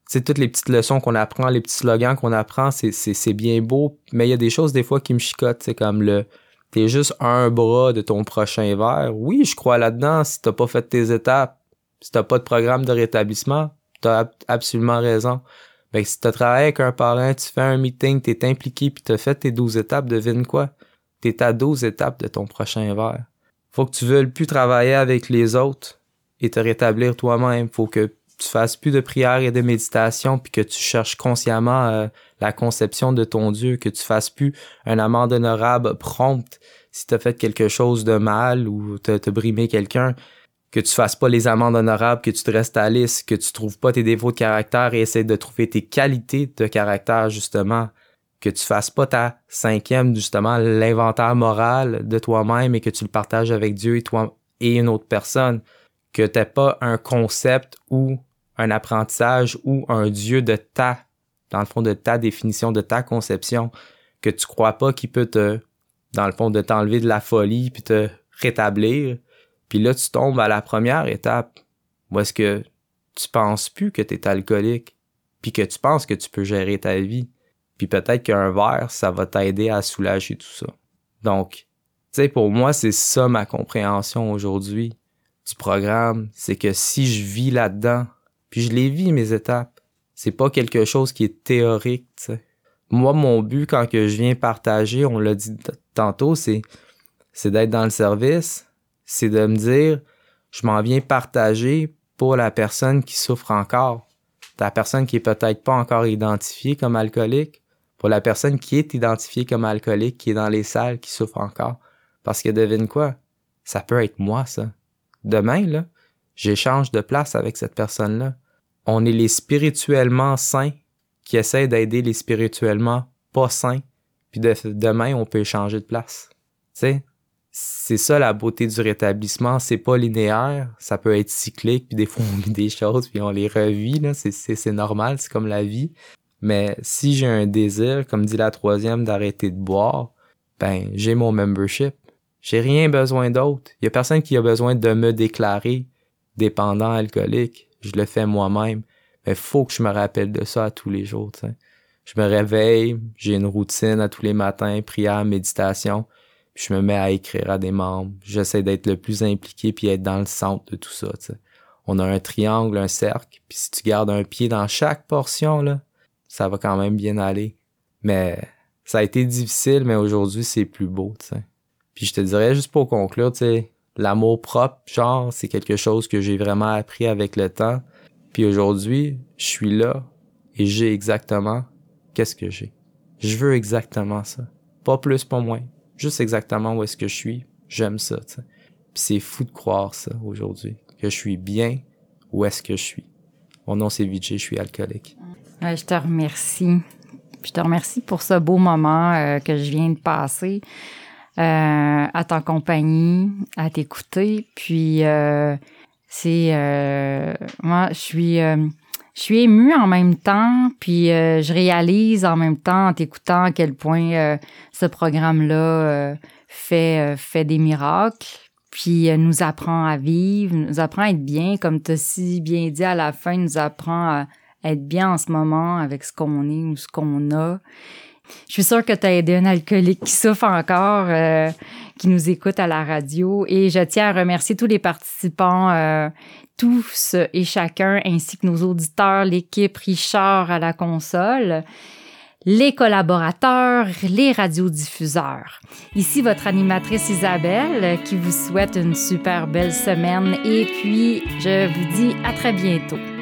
[SPEAKER 3] sais, toutes les petites leçons qu'on apprend, les petits slogans qu'on apprend, c'est, c'est, bien beau, mais il y a des choses des fois qui me chicotent, c'est comme le t'es juste un bras de ton prochain verre. Oui, je crois là-dedans, si t'as pas fait tes étapes, si t'as pas de programme de rétablissement, t'as absolument raison. Ben, si t'as travaillé avec un parent, tu fais un meeting, t'es impliqué puis t'as fait tes 12 étapes, devine quoi? T'es à 12 étapes de ton prochain verre. Faut que tu veuilles plus travailler avec les autres et te rétablir toi-même. Faut que tu fasses plus de prières et de méditation, puis que tu cherches consciemment euh, la conception de ton Dieu, que tu fasses plus un amende honorable prompte si tu as fait quelque chose de mal ou t'as as brimé quelqu'un, que tu fasses pas les amendes honorables, que tu te restes à lisse, que tu trouves pas tes défauts de caractère et essaie de trouver tes qualités de caractère, justement. Que tu fasses pas ta cinquième, justement, l'inventaire moral de toi-même et que tu le partages avec Dieu et toi et une autre personne. Que t'aies pas un concept ou un apprentissage ou un Dieu de ta, dans le fond, de ta définition, de ta conception, que tu crois pas qu'il peut te, dans le fond, de t'enlever de la folie puis te rétablir. Puis là, tu tombes à la première étape où est-ce que tu penses plus que tu es alcoolique puis que tu penses que tu peux gérer ta vie. Puis peut-être qu'un verre, ça va t'aider à soulager tout ça. Donc, tu sais, pour moi, c'est ça ma compréhension aujourd'hui du programme. C'est que si je vis là-dedans, puis je les vis, mes étapes. C'est pas quelque chose qui est théorique. Moi, mon but quand que je viens partager, on l'a dit tantôt, c'est, c'est d'être dans le service, c'est de me dire, je m'en viens partager pour la personne qui souffre encore. La personne qui est peut-être pas encore identifiée comme alcoolique, pour la personne qui est identifiée comme alcoolique, qui est dans les salles, qui souffre encore. Parce que devine quoi? Ça peut être moi, ça. Demain, là, j'échange de place avec cette personne-là. On est les spirituellement saints qui essaient d'aider les spirituellement pas saints, puis demain, on peut échanger de place. Tu sais, c'est ça la beauté du rétablissement, c'est pas linéaire, ça peut être cyclique, puis des fois on vit des choses, puis on les revit, là, c'est normal, c'est comme la vie. Mais si j'ai un désir, comme dit la troisième, d'arrêter de boire, ben j'ai mon membership. J'ai rien besoin d'autre. Il y a personne qui a besoin de me déclarer dépendant alcoolique. Je le fais moi-même. Mais faut que je me rappelle de ça à tous les jours. Je me réveille, j'ai une routine à tous les matins, prière, méditation. Puis je me mets à écrire à des membres. J'essaie d'être le plus impliqué puis être dans le centre de tout ça. On a un triangle, un cercle. Puis si tu gardes un pied dans chaque portion, là, ça va quand même bien aller. Mais ça a été difficile, mais aujourd'hui, c'est plus beau. Puis je te dirais, juste pour conclure, tu sais, l'amour propre, genre, c'est quelque chose que j'ai vraiment appris avec le temps. Puis aujourd'hui, je suis là et j'ai exactement qu'est-ce que j'ai. Je veux exactement ça. Pas plus, pas moins. Juste exactement où est-ce que je suis. J'aime ça, tu sais. Puis c'est fou de croire ça aujourd'hui. Que je suis bien où est-ce que je suis. Mon nom c'est Vijay, je suis alcoolique.
[SPEAKER 2] je te remercie. Je te remercie pour ce beau moment euh, que je viens de passer. Euh, à ta compagnie, à t'écouter. Puis euh, c'est euh, moi, je suis je suis émue en même temps, puis je réalise en même temps en t'écoutant à quel point ce programme-là fait fait des miracles. puis nous apprend à vivre, nous apprend à être bien, comme tu as si bien dit à la fin, nous apprend à être bien en ce moment avec ce qu'on est ou ce qu'on a. Je suis sûre que tu as aidé un alcoolique qui souffre encore, euh, qui nous écoute à la radio. Et je tiens à remercier tous les participants, euh, tous et chacun, ainsi que nos auditeurs, l'équipe Richard à la console les collaborateurs, les radiodiffuseurs. Ici votre animatrice Isabelle qui vous souhaite une super belle semaine et puis je vous dis à très bientôt.